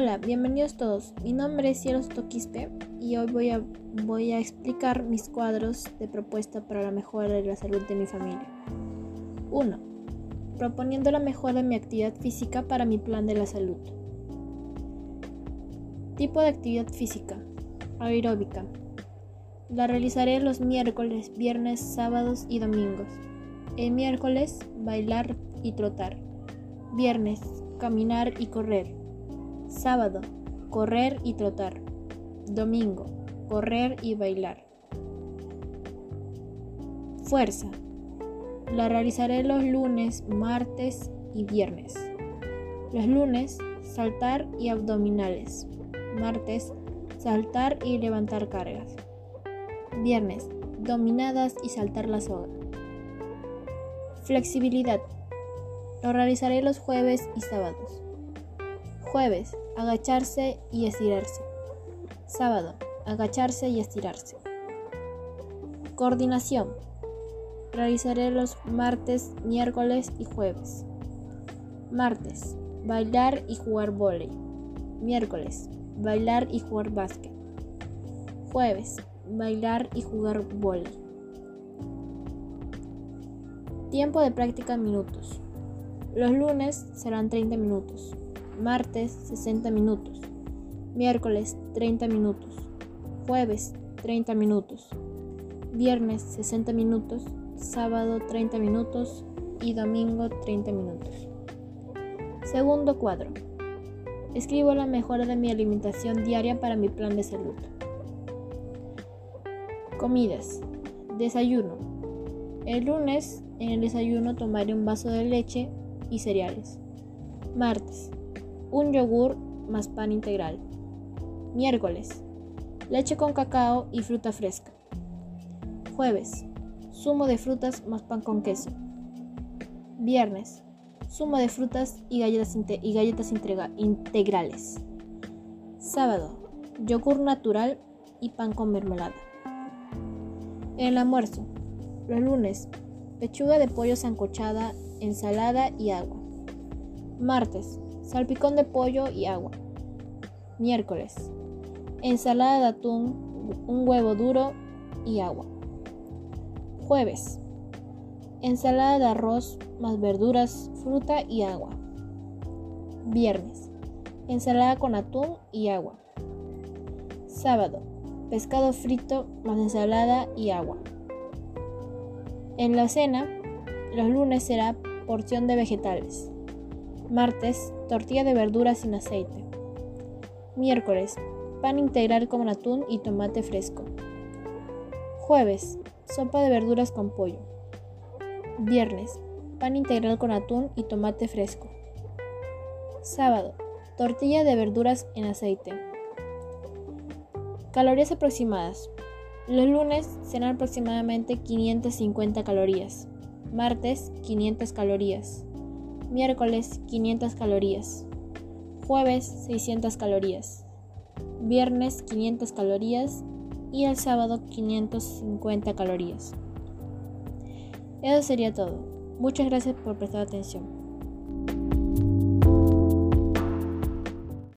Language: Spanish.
Hola, bienvenidos todos. Mi nombre es Cielos Toquispe y hoy voy a, voy a explicar mis cuadros de propuesta para la mejora de la salud de mi familia. 1. Proponiendo la mejora de mi actividad física para mi plan de la salud. Tipo de actividad física. Aeróbica. La realizaré los miércoles, viernes, sábados y domingos. El miércoles, bailar y trotar. Viernes, caminar y correr. Sábado, correr y trotar. Domingo, correr y bailar. Fuerza. La realizaré los lunes, martes y viernes. Los lunes, saltar y abdominales. Martes, saltar y levantar cargas. Viernes, dominadas y saltar la soga. Flexibilidad. Lo realizaré los jueves y sábados. Jueves, agacharse y estirarse. Sábado, agacharse y estirarse. Coordinación. Realizaré los martes, miércoles y jueves. Martes, bailar y jugar vóley. Miércoles, bailar y jugar básquet. Jueves, bailar y jugar vóley. Tiempo de práctica minutos. Los lunes serán 30 minutos martes 60 minutos, miércoles 30 minutos, jueves 30 minutos, viernes 60 minutos, sábado 30 minutos y domingo 30 minutos. Segundo cuadro. Escribo la mejora de mi alimentación diaria para mi plan de salud. Comidas. Desayuno. El lunes en el desayuno tomaré un vaso de leche y cereales. Martes un yogur más pan integral. Miércoles, leche con cacao y fruta fresca. Jueves, zumo de frutas más pan con queso. Viernes, zumo de frutas y galletas, y galletas integrales. Sábado, yogur natural y pan con mermelada. El almuerzo, los lunes, pechuga de pollo sancochada, ensalada y agua. Martes, salpicón de pollo y agua. Miércoles, ensalada de atún, un huevo duro y agua. Jueves, ensalada de arroz más verduras, fruta y agua. Viernes, ensalada con atún y agua. Sábado, pescado frito más ensalada y agua. En la cena, los lunes será porción de vegetales. Martes, tortilla de verduras sin aceite. Miércoles, pan integral con atún y tomate fresco. Jueves, sopa de verduras con pollo. Viernes, pan integral con atún y tomate fresco. Sábado, tortilla de verduras en aceite. Calorías aproximadas. Los lunes serán aproximadamente 550 calorías. Martes, 500 calorías miércoles 500 calorías, jueves 600 calorías, viernes 500 calorías y el sábado 550 calorías. Eso sería todo. Muchas gracias por prestar atención.